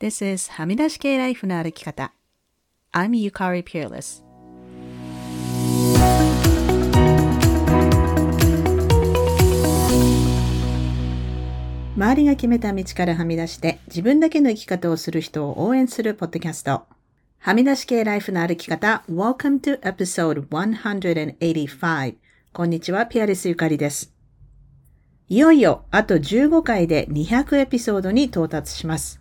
This is はみ出し系ライフの歩き方。I'm Yukari Peerless. 周りが決めた道からはみ出して自分だけの生き方をする人を応援するポッドキャスト。はみ出し系ライフの歩き方。Welcome to episode 185. こんにちは、ピアレスゆかりです。いよいよあと15回で200エピソードに到達します。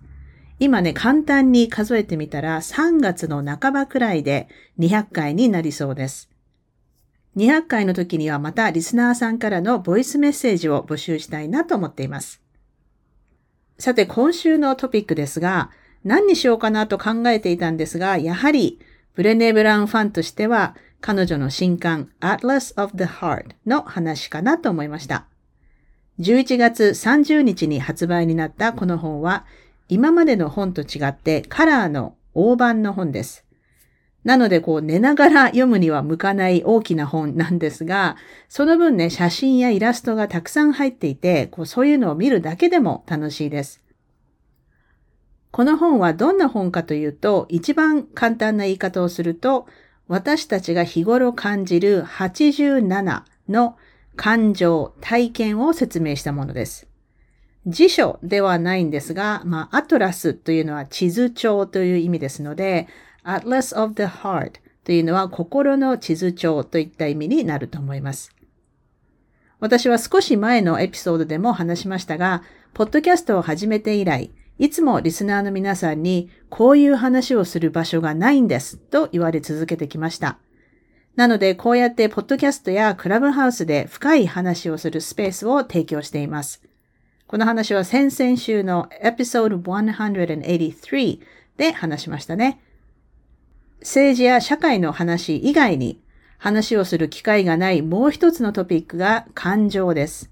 今ね、簡単に数えてみたら3月の半ばくらいで200回になりそうです。200回の時にはまたリスナーさんからのボイスメッセージを募集したいなと思っています。さて、今週のトピックですが、何にしようかなと考えていたんですが、やはり、ブレネ・ブラウンファンとしては、彼女の新刊 Atlas of the Heart の話かなと思いました。11月30日に発売になったこの本は、今までの本と違ってカラーの大判の本です。なので、こう寝ながら読むには向かない大きな本なんですが、その分ね、写真やイラストがたくさん入っていて、こうそういうのを見るだけでも楽しいです。この本はどんな本かというと、一番簡単な言い方をすると、私たちが日頃感じる87の感情、体験を説明したものです。辞書ではないんですが、まあ、アトラスというのは地図帳という意味ですので、Atlas of the Heart というのは心の地図帳といった意味になると思います。私は少し前のエピソードでも話しましたが、ポッドキャストを始めて以来、いつもリスナーの皆さんにこういう話をする場所がないんですと言われ続けてきました。なので、こうやってポッドキャストやクラブハウスで深い話をするスペースを提供しています。この話は先々週のエピソード183で話しましたね。政治や社会の話以外に話をする機会がないもう一つのトピックが感情です。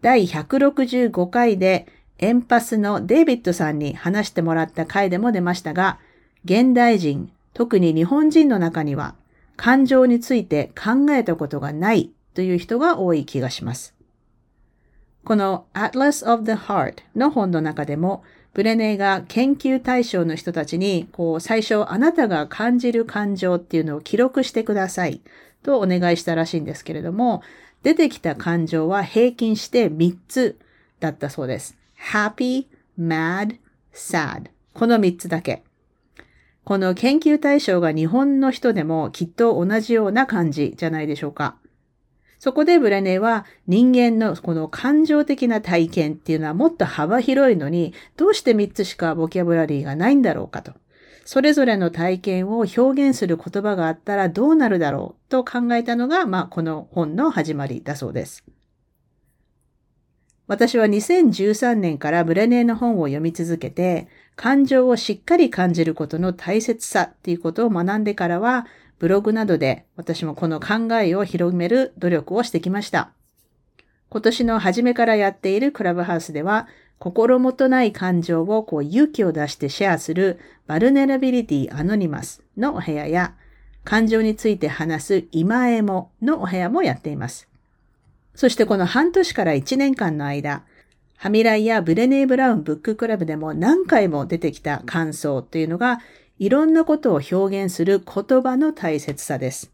第165回でエンパスのデイビッドさんに話してもらった回でも出ましたが、現代人、特に日本人の中には感情について考えたことがないという人が多い気がします。この Atlas of the Heart の本の中でも、ブレネーが研究対象の人たちに、こう、最初あなたが感じる感情っていうのを記録してくださいとお願いしたらしいんですけれども、出てきた感情は平均して3つだったそうです。happy, mad, sad この3つだけ。この研究対象が日本の人でもきっと同じような感じじゃないでしょうか。そこでブレネは人間のこの感情的な体験っていうのはもっと幅広いのに、どうして3つしかボキャブラリーがないんだろうかと。それぞれの体験を表現する言葉があったらどうなるだろうと考えたのが、まあ、この本の始まりだそうです。私は2013年からブレネーの本を読み続けて、感情をしっかり感じることの大切さっていうことを学んでからは、ブログなどで私もこの考えを広める努力をしてきました。今年の初めからやっているクラブハウスでは、心もとない感情をこう勇気を出してシェアする Vulnerability Anonymous のお部屋や、感情について話す今エモのお部屋もやっています。そしてこの半年から1年間の間、ハミライやブレネー・ブラウンブッククラブでも何回も出てきた感想というのが、いろんなことを表現する言葉の大切さです。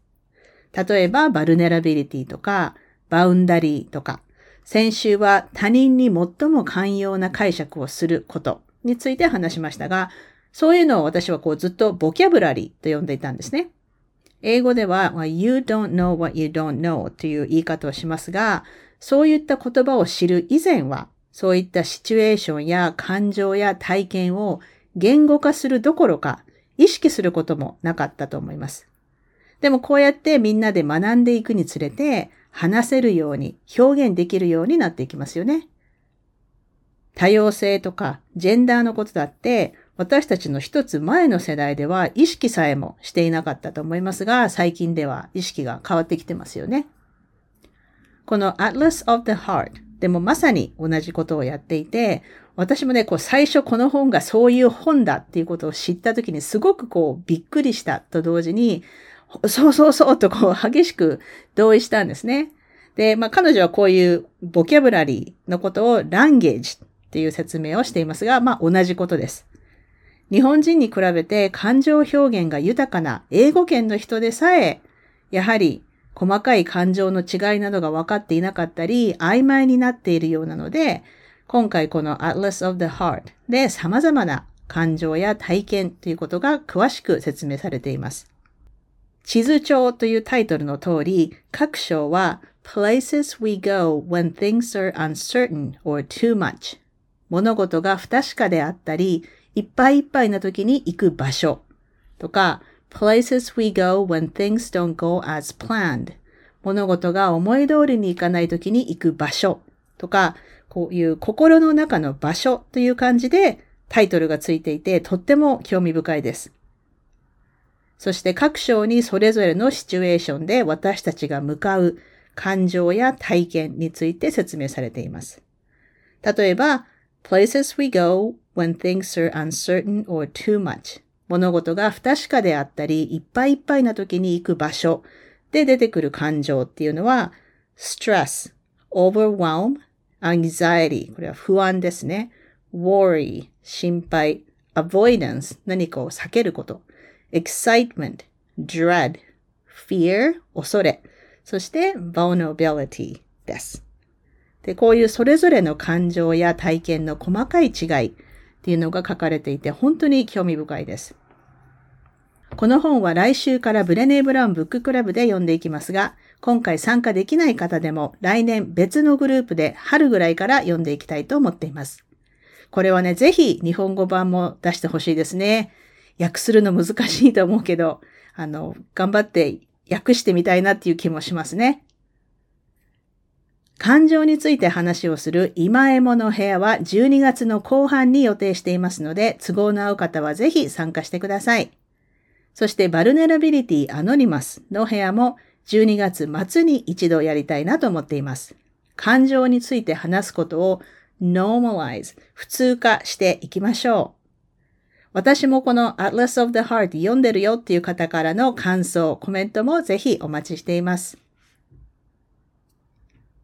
例えば、 vulnerability とか、 boundary とか、先週は他人に最も寛容な解釈をすることについて話しましたが、そういうのを私はこうずっとボキャブラリーと呼んでいたんですね。英語では、you don't know what you don't know という言い方をしますが、そういった言葉を知る以前は、そういったシチュエーションや感情や体験を言語化するどころか意識することもなかったと思います。でもこうやってみんなで学んでいくにつれて話せるように表現できるようになっていきますよね。多様性とかジェンダーのことだって私たちの一つ前の世代では意識さえもしていなかったと思いますが最近では意識が変わってきてますよね。この Atlas of the Heart でもまさに同じことをやっていて、私もね、こう最初この本がそういう本だっていうことを知った時にすごくこうびっくりしたと同時に、そうそうそうとこう激しく同意したんですね。で、まあ彼女はこういうボキャブラリーのことをランゲージっていう説明をしていますが、まあ同じことです。日本人に比べて感情表現が豊かな英語圏の人でさえ、やはり細かい感情の違いなどが分かっていなかったり、曖昧になっているようなので、今回この Atlas of the Heart で様々な感情や体験ということが詳しく説明されています。地図帳というタイトルの通り、各章は Places we go when things are uncertain or too much 物事が不確かであったり、いっぱいいっぱいな時に行く場所。とか、places we go when things don't go as planned 物事が思い通りにいかない時に行く場所。とか、こういう心の中の場所という感じでタイトルがついていてとっても興味深いです。そして各章にそれぞれのシチュエーションで私たちが向かう感情や体験について説明されています。例えば、places we go when things are uncertain or too much 物事が不確かであったり、いっぱいいっぱいな時に行く場所で出てくる感情っていうのは、stress, overwhelm, anxiety これは不安ですね。worry 心配 avoidance 何かを避けること excitement dread fear 恐れそして vulnerability です。で、こういうそれぞれの感情や体験の細かい違いっていうのが書かれていて本当に興味深いです。この本は来週からブレネー・ブラウンブッククラブで読んでいきますが、今回参加できない方でも来年別のグループで春ぐらいから読んでいきたいと思っています。これはね、ぜひ日本語版も出してほしいですね。訳するの難しいと思うけど、あの、頑張って訳してみたいなっていう気もしますね。感情について話をする今江もの部屋は12月の後半に予定していますので、都合の合う方はぜひ参加してください。そしてバルネラビリティアノニマスの部屋も12月末に一度やりたいなと思っています。感情について話すことを normalize 普通化していきましょう。私もこの Atlas of the Heart 読んでるよっていう方からの感想、コメントもぜひお待ちしています。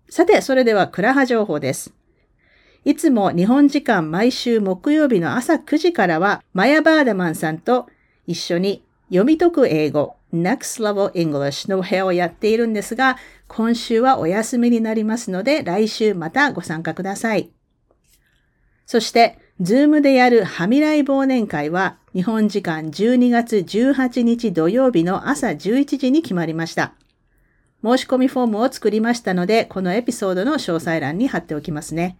さて、それではクラハ情報です。いつも日本時間毎週木曜日の朝9時からは、マヤ・バーダマンさんと一緒に読み解く英語 Next Level English の部屋をやっているんですが、今週はお休みになりますので、来週またご参加ください。そして、ズームでやるはみらい忘年会は日本時間12月18日土曜日の朝11時に決まりました。申し込みフォームを作りましたので、このエピソードの詳細欄に貼っておきますね。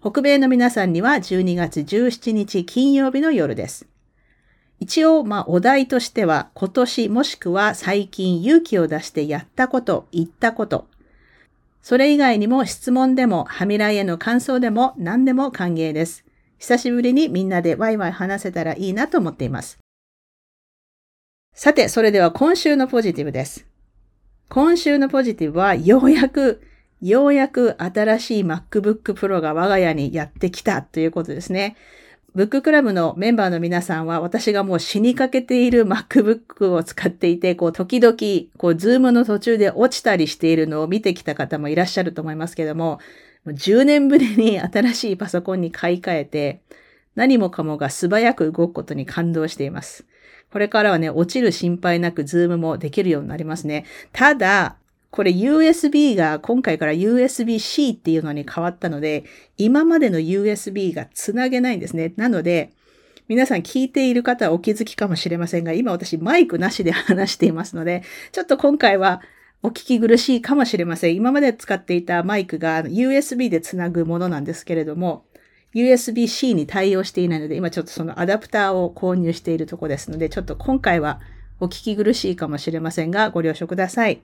北米の皆さんには12月17日金曜日の夜です。一応、まあ、お題としては、今年もしくは最近勇気を出してやったこと、言ったこと。それ以外にも質問でも、はみらいへの感想でも何でも歓迎です。久しぶりにみんなでワイワイ話せたらいいなと思っています。さて、それでは今週のポジティブです。今週のポジティブは、ようやく、ようやく新しい MacBook Pro が我が家にやってきたということですね。ブッククラブのメンバーの皆さんは私がもう死にかけている MacBook を使っていて、こう時々、こうズームの途中で落ちたりしているのを見てきた方もいらっしゃると思いますけども、10年ぶりに新しいパソコンに買い替えて、何もかもが素早く動くことに感動しています。これからはね、落ちる心配なくズームもできるようになりますね。ただ、これ USB が今回から USB-C っていうのに変わったので、今までの USB がつなげないんですね。なので、皆さん聞いている方はお気づきかもしれませんが、今私マイクなしで話していますので、ちょっと今回はお聞き苦しいかもしれません。今まで使っていたマイクが USB でつなぐものなんですけれども、USB-C に対応していないので、今ちょっとそのアダプターを購入しているとこですので、ちょっと今回はお聞き苦しいかもしれませんが、ご了承ください。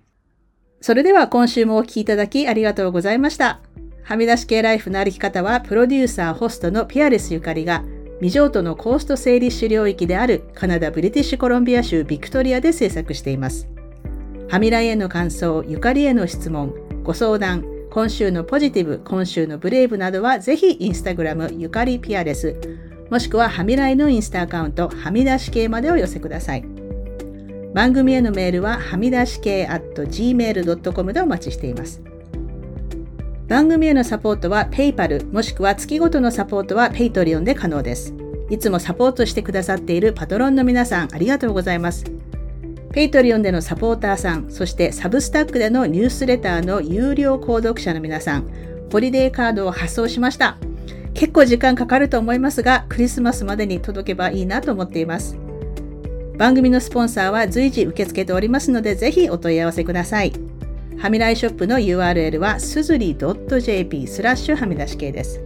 それでは今週もお聴きいただきありがとうございました。はみ出し系ライフの歩き方は、プロデューサー、ホストのピアレスゆかりが、未譲渡のコースト整理主領域であるカナダ・ブリティッシュコロンビア州ビクトリアで制作しています。はみらいへの感想、ゆかりへの質問、ご相談、今週のポジティブ、今週のブレイブなどはぜひインスタグラムゆかりピアレス、もしくははみらいのインスタアカウント、はみ出し系までお寄せください。番組へのメールははみ出し系 at gmail.com でお待ちしています。番組へのサポートは PayPal もしくは月ごとのサポートは Patreon で可能です。いつもサポートしてくださっているパトロンの皆さん、ありがとうございます。Patreon でのサポーターさん、そして Substack でのニュースレターの有料購読者の皆さん、ホリデーカードを発送しました。結構時間かかると思いますが、クリスマスまでに届けばいいなと思っています。番組のスポンサーは随時受け付けておりますので、ぜひお問い合わせください。はみらいショップの URL はすずり .jp スラッシュはみ出し系です。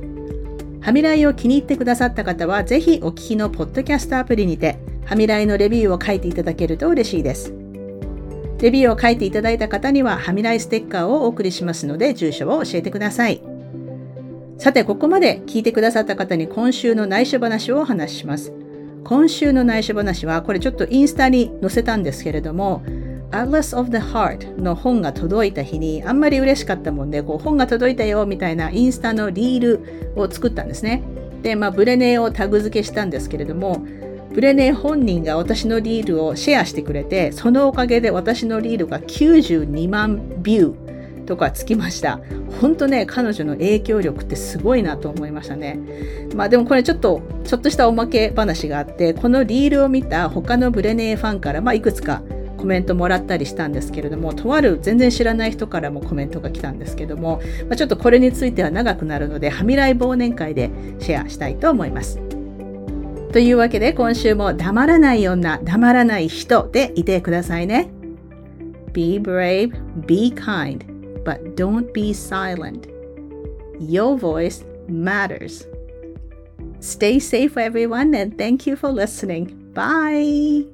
はみらいを気に入ってくださった方は、ぜひお聞きのポッドキャストアプリにて、はみらいのレビューを書いていただけると嬉しいです。レビューを書いていただいた方には、はみらいステッカーをお送りしますので、住所を教えてください。さて、ここまで聞いてくださった方に今週の内緒話をお話しします。今週の内緒話は、これちょっとインスタに載せたんですけれども、Atlas of the Heart の本が届いた日にあんまり嬉しかったもんで、こう本が届いたよみたいなインスタのリールを作ったんですね。で、まあ、ブレネーをタグ付けしたんですけれども、ブレネー本人が私のリールをシェアしてくれて、そのおかげで私のリールが92万ビューとかつきました。本当ね、彼女の影響力ってすごいなと思いましたね。まあでもこれちょっと、ちょっとしたおまけ話があって、このリールを見た他のブレネーファンから、まあいくつかコメントもらったりしたんですけれども、とある全然知らない人からもコメントが来たんですけども、まあ、ちょっとこれについては長くなるので、はみらい忘年会でシェアしたいと思います。というわけで今週も黙らない女、黙らない人でいてくださいね。Be brave, be kind, but don't be silent. Your voice matters. Stay safe, everyone, and thank you for listening. Bye.